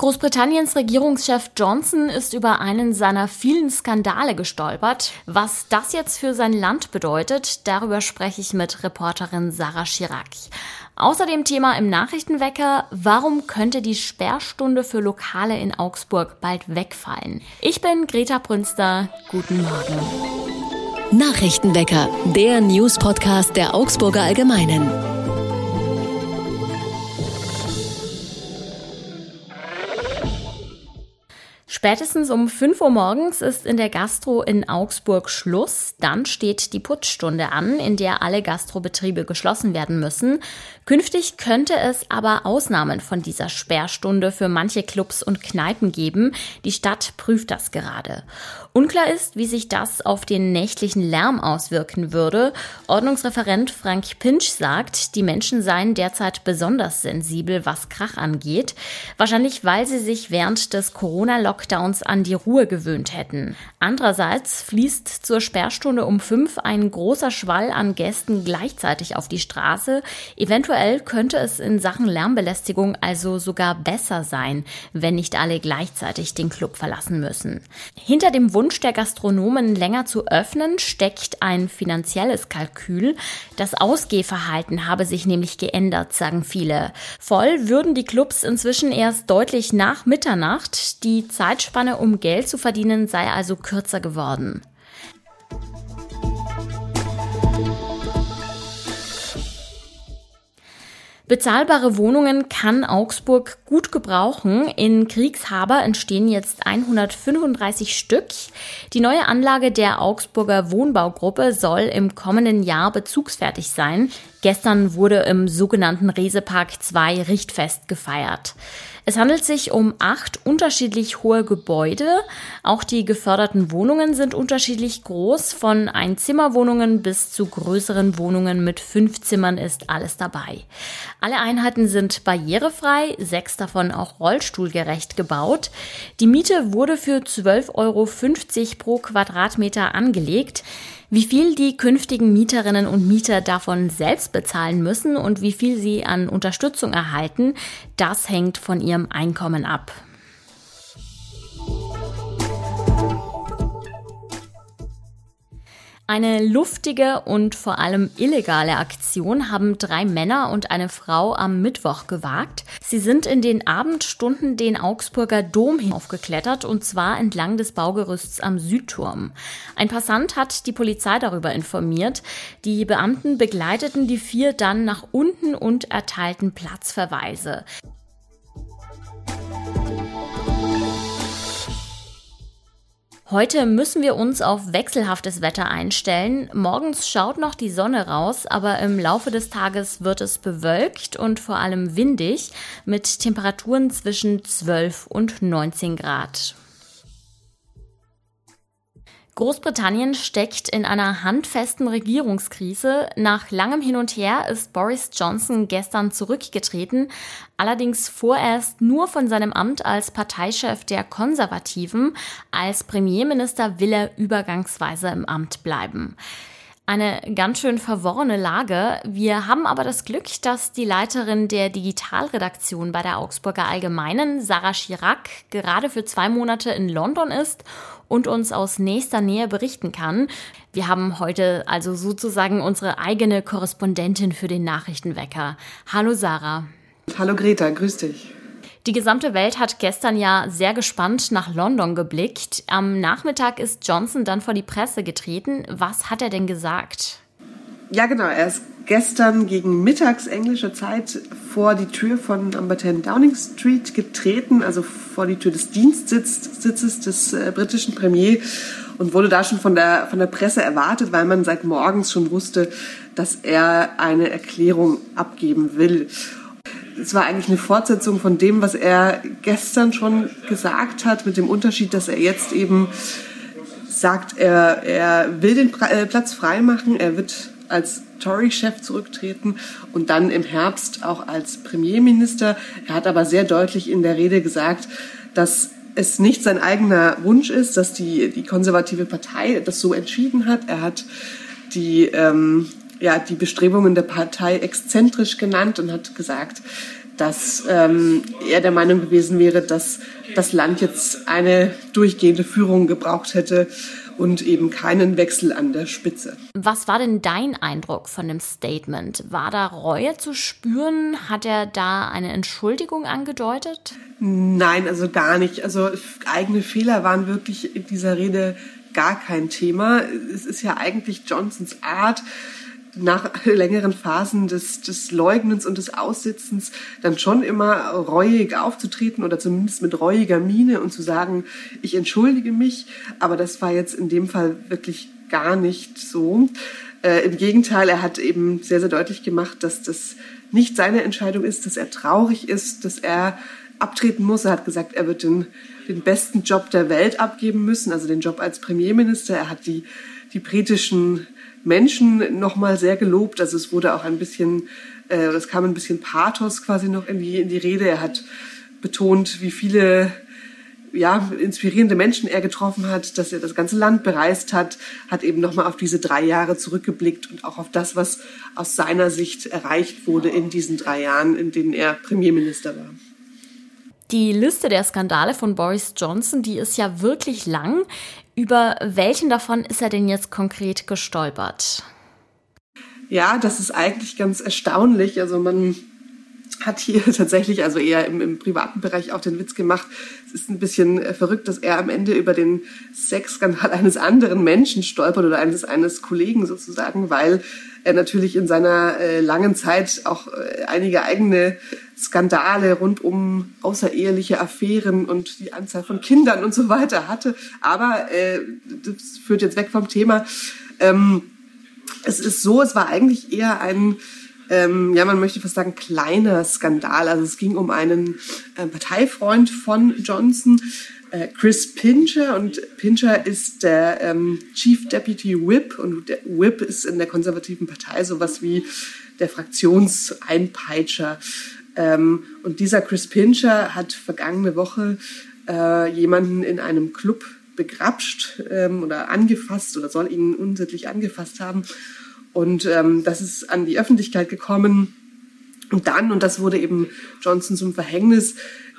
Großbritanniens Regierungschef Johnson ist über einen seiner vielen Skandale gestolpert. Was das jetzt für sein Land bedeutet, darüber spreche ich mit Reporterin Sarah Chirac. Außerdem Thema im Nachrichtenwecker, warum könnte die Sperrstunde für Lokale in Augsburg bald wegfallen? Ich bin Greta Brünster, guten Morgen. Nachrichtenwecker, der News-Podcast der Augsburger Allgemeinen. Spätestens um 5 Uhr morgens ist in der Gastro in Augsburg Schluss. Dann steht die Putzstunde an, in der alle Gastrobetriebe geschlossen werden müssen. Künftig könnte es aber Ausnahmen von dieser Sperrstunde für manche Clubs und Kneipen geben. Die Stadt prüft das gerade. Unklar ist, wie sich das auf den nächtlichen Lärm auswirken würde. Ordnungsreferent Frank Pinch sagt, die Menschen seien derzeit besonders sensibel, was Krach angeht. Wahrscheinlich, weil sie sich während des Corona-Lockdowns Lockdowns an die Ruhe gewöhnt hätten. Andererseits fließt zur Sperrstunde um fünf ein großer Schwall an Gästen gleichzeitig auf die Straße. Eventuell könnte es in Sachen Lärmbelästigung also sogar besser sein, wenn nicht alle gleichzeitig den Club verlassen müssen. Hinter dem Wunsch der Gastronomen länger zu öffnen steckt ein finanzielles Kalkül. Das Ausgehverhalten habe sich nämlich geändert, sagen viele. Voll würden die Clubs inzwischen erst deutlich nach Mitternacht. Die Zeit Zeitspanne, um Geld zu verdienen, sei also kürzer geworden. Bezahlbare Wohnungen kann Augsburg gut gebrauchen. In Kriegshaber entstehen jetzt 135 Stück. Die neue Anlage der Augsburger Wohnbaugruppe soll im kommenden Jahr bezugsfertig sein. Gestern wurde im sogenannten Resepark 2 Richtfest gefeiert. Es handelt sich um acht unterschiedlich hohe Gebäude. Auch die geförderten Wohnungen sind unterschiedlich groß. Von Einzimmerwohnungen bis zu größeren Wohnungen mit fünf Zimmern ist alles dabei. Alle Einheiten sind barrierefrei, sechs davon auch rollstuhlgerecht gebaut. Die Miete wurde für 12,50 Euro pro Quadratmeter angelegt. Wie viel die künftigen Mieterinnen und Mieter davon selbst bezahlen müssen und wie viel sie an Unterstützung erhalten, das hängt von ihrem Einkommen ab. Eine luftige und vor allem illegale Aktion haben drei Männer und eine Frau am Mittwoch gewagt. Sie sind in den Abendstunden den Augsburger Dom hinaufgeklettert und zwar entlang des Baugerüsts am Südturm. Ein Passant hat die Polizei darüber informiert. Die Beamten begleiteten die vier dann nach unten und erteilten Platzverweise. Heute müssen wir uns auf wechselhaftes Wetter einstellen. Morgens schaut noch die Sonne raus, aber im Laufe des Tages wird es bewölkt und vor allem windig mit Temperaturen zwischen 12 und 19 Grad. Großbritannien steckt in einer handfesten Regierungskrise. Nach langem Hin und Her ist Boris Johnson gestern zurückgetreten, allerdings vorerst nur von seinem Amt als Parteichef der Konservativen. Als Premierminister will er übergangsweise im Amt bleiben eine ganz schön verworrene Lage. Wir haben aber das Glück, dass die Leiterin der Digitalredaktion bei der Augsburger Allgemeinen, Sarah Chirac, gerade für zwei Monate in London ist und uns aus nächster Nähe berichten kann. Wir haben heute also sozusagen unsere eigene Korrespondentin für den Nachrichtenwecker. Hallo Sarah. Hallo Greta, grüß dich. Die gesamte Welt hat gestern ja sehr gespannt nach London geblickt. Am Nachmittag ist Johnson dann vor die Presse getreten. Was hat er denn gesagt? Ja, genau. Er ist gestern gegen mittags englischer Zeit vor die Tür von Number 10 Downing Street getreten, also vor die Tür des Dienstsitzes des äh, britischen Premiers und wurde da schon von der, von der Presse erwartet, weil man seit morgens schon wusste, dass er eine Erklärung abgeben will. Es war eigentlich eine Fortsetzung von dem, was er gestern schon gesagt hat, mit dem Unterschied, dass er jetzt eben sagt, er, er will den äh, Platz freimachen, er wird als Tory-Chef zurücktreten und dann im Herbst auch als Premierminister. Er hat aber sehr deutlich in der Rede gesagt, dass es nicht sein eigener Wunsch ist, dass die, die konservative Partei das so entschieden hat. Er hat die, ähm, ja, die Bestrebungen der Partei exzentrisch genannt und hat gesagt, dass ähm, er der Meinung gewesen wäre, dass das Land jetzt eine durchgehende Führung gebraucht hätte und eben keinen Wechsel an der Spitze. Was war denn dein Eindruck von dem Statement? War da Reue zu spüren? Hat er da eine Entschuldigung angedeutet? Nein, also gar nicht. Also eigene Fehler waren wirklich in dieser Rede gar kein Thema. Es ist ja eigentlich Johnsons Art, nach längeren Phasen des, des Leugnens und des Aussitzens dann schon immer reuig aufzutreten oder zumindest mit reuiger Miene und zu sagen, ich entschuldige mich. Aber das war jetzt in dem Fall wirklich gar nicht so. Äh, Im Gegenteil, er hat eben sehr, sehr deutlich gemacht, dass das nicht seine Entscheidung ist, dass er traurig ist, dass er abtreten muss. Er hat gesagt, er wird den, den besten Job der Welt abgeben müssen, also den Job als Premierminister. Er hat die, die britischen Menschen nochmal sehr gelobt. Also es wurde auch ein bisschen, äh, es kam ein bisschen Pathos quasi noch in die, in die Rede. Er hat betont, wie viele ja, inspirierende Menschen er getroffen hat, dass er das ganze Land bereist hat, hat eben nochmal auf diese drei Jahre zurückgeblickt und auch auf das, was aus seiner Sicht erreicht wurde in diesen drei Jahren, in denen er Premierminister war. Die Liste der Skandale von Boris Johnson, die ist ja wirklich lang. Über welchen davon ist er denn jetzt konkret gestolpert? Ja, das ist eigentlich ganz erstaunlich. Also man hat hier tatsächlich, also eher im, im, privaten Bereich auch den Witz gemacht. Es ist ein bisschen äh, verrückt, dass er am Ende über den Sexskandal eines anderen Menschen stolpert oder eines, eines Kollegen sozusagen, weil er natürlich in seiner äh, langen Zeit auch äh, einige eigene Skandale rund um außereheliche Affären und die Anzahl von Kindern und so weiter hatte. Aber äh, das führt jetzt weg vom Thema. Ähm, es ist so, es war eigentlich eher ein ähm, ja, man möchte fast sagen, kleiner Skandal. Also es ging um einen äh, Parteifreund von Johnson, äh, Chris Pincher. Und Pincher ist der ähm, Chief Deputy Whip. Und der Whip ist in der konservativen Partei sowas wie der Fraktionseinpeitscher. Ähm, und dieser Chris Pincher hat vergangene Woche äh, jemanden in einem Club begrapscht ähm, oder angefasst oder soll ihn unsittlich angefasst haben. Und ähm, das ist an die Öffentlichkeit gekommen. Und dann, und das wurde eben Johnson zum Verhängnis,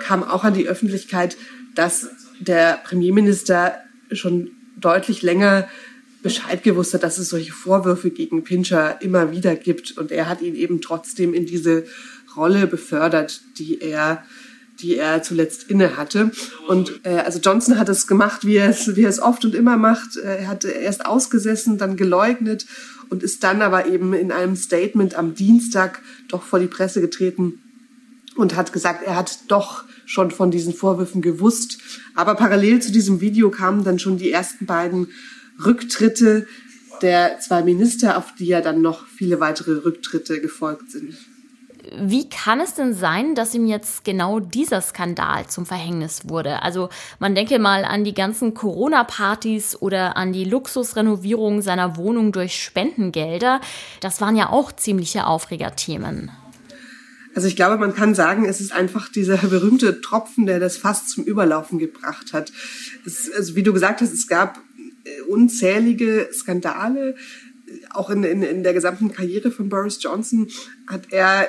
kam auch an die Öffentlichkeit, dass der Premierminister schon deutlich länger Bescheid gewusst hat, dass es solche Vorwürfe gegen Pincher immer wieder gibt. Und er hat ihn eben trotzdem in diese Rolle befördert, die er die er zuletzt inne hatte. Und äh, also Johnson hat es gemacht, wie er es, wie er es oft und immer macht. Äh, er hatte erst ausgesessen, dann geleugnet und ist dann aber eben in einem Statement am Dienstag doch vor die Presse getreten und hat gesagt, er hat doch schon von diesen Vorwürfen gewusst. Aber parallel zu diesem Video kamen dann schon die ersten beiden Rücktritte der zwei Minister, auf die ja dann noch viele weitere Rücktritte gefolgt sind. Wie kann es denn sein, dass ihm jetzt genau dieser Skandal zum Verhängnis wurde? Also man denke mal an die ganzen Corona-Partys oder an die Luxusrenovierung seiner Wohnung durch Spendengelder. Das waren ja auch ziemliche Aufregerthemen. Also ich glaube, man kann sagen, es ist einfach dieser berühmte Tropfen, der das fast zum Überlaufen gebracht hat. Es, also wie du gesagt hast, es gab äh, unzählige Skandale. Auch in, in, in der gesamten Karriere von Boris Johnson hat er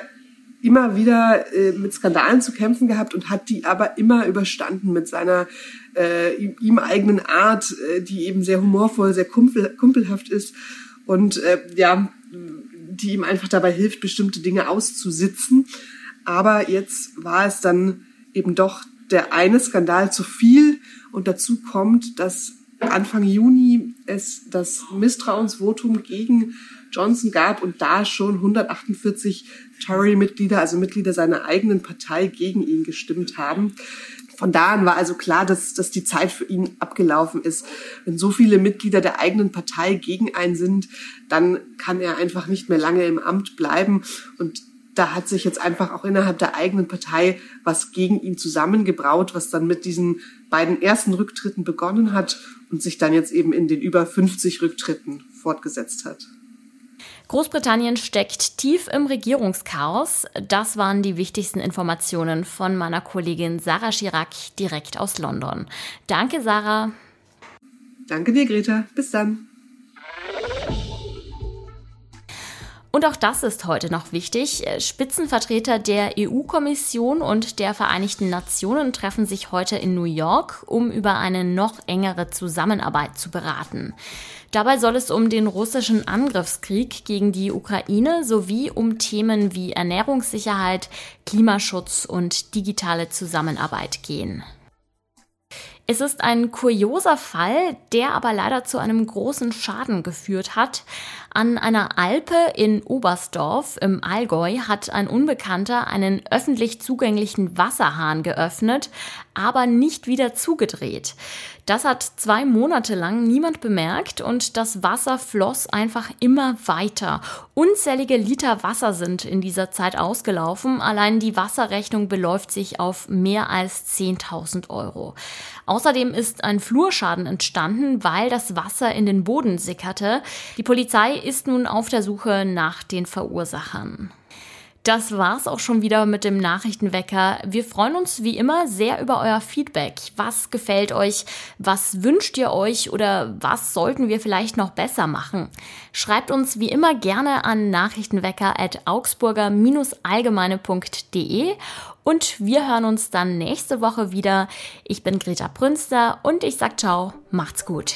immer wieder äh, mit Skandalen zu kämpfen gehabt und hat die aber immer überstanden mit seiner äh, ihm eigenen Art, äh, die eben sehr humorvoll, sehr kumpel, kumpelhaft ist und äh, ja, die ihm einfach dabei hilft, bestimmte Dinge auszusitzen. Aber jetzt war es dann eben doch der eine Skandal zu viel und dazu kommt, dass Anfang Juni es das Misstrauensvotum gegen Johnson gab und da schon 148 Tory-Mitglieder, also Mitglieder seiner eigenen Partei, gegen ihn gestimmt haben. Von da an war also klar, dass, dass die Zeit für ihn abgelaufen ist. Wenn so viele Mitglieder der eigenen Partei gegen einen sind, dann kann er einfach nicht mehr lange im Amt bleiben. Und da hat sich jetzt einfach auch innerhalb der eigenen Partei was gegen ihn zusammengebraut, was dann mit diesen beiden ersten Rücktritten begonnen hat und sich dann jetzt eben in den über 50 Rücktritten fortgesetzt hat. Großbritannien steckt tief im Regierungschaos. Das waren die wichtigsten Informationen von meiner Kollegin Sarah Chirac direkt aus London. Danke, Sarah. Danke dir, Greta. Bis dann. Und auch das ist heute noch wichtig. Spitzenvertreter der EU-Kommission und der Vereinigten Nationen treffen sich heute in New York, um über eine noch engere Zusammenarbeit zu beraten. Dabei soll es um den russischen Angriffskrieg gegen die Ukraine sowie um Themen wie Ernährungssicherheit, Klimaschutz und digitale Zusammenarbeit gehen. Es ist ein kurioser Fall, der aber leider zu einem großen Schaden geführt hat. An einer Alpe in Oberstdorf im Allgäu hat ein Unbekannter einen öffentlich zugänglichen Wasserhahn geöffnet, aber nicht wieder zugedreht. Das hat zwei Monate lang niemand bemerkt und das Wasser floss einfach immer weiter. Unzählige Liter Wasser sind in dieser Zeit ausgelaufen. Allein die Wasserrechnung beläuft sich auf mehr als 10.000 Euro. Außerdem ist ein Flurschaden entstanden, weil das Wasser in den Boden sickerte. Die Polizei ist nun auf der Suche nach den Verursachern. Das war's auch schon wieder mit dem Nachrichtenwecker. Wir freuen uns wie immer sehr über euer Feedback. Was gefällt euch? Was wünscht ihr euch? Oder was sollten wir vielleicht noch besser machen? Schreibt uns wie immer gerne an nachrichtenwecker.augsburger-allgemeine.de und wir hören uns dann nächste Woche wieder. Ich bin Greta Brünster und ich sag ciao, macht's gut.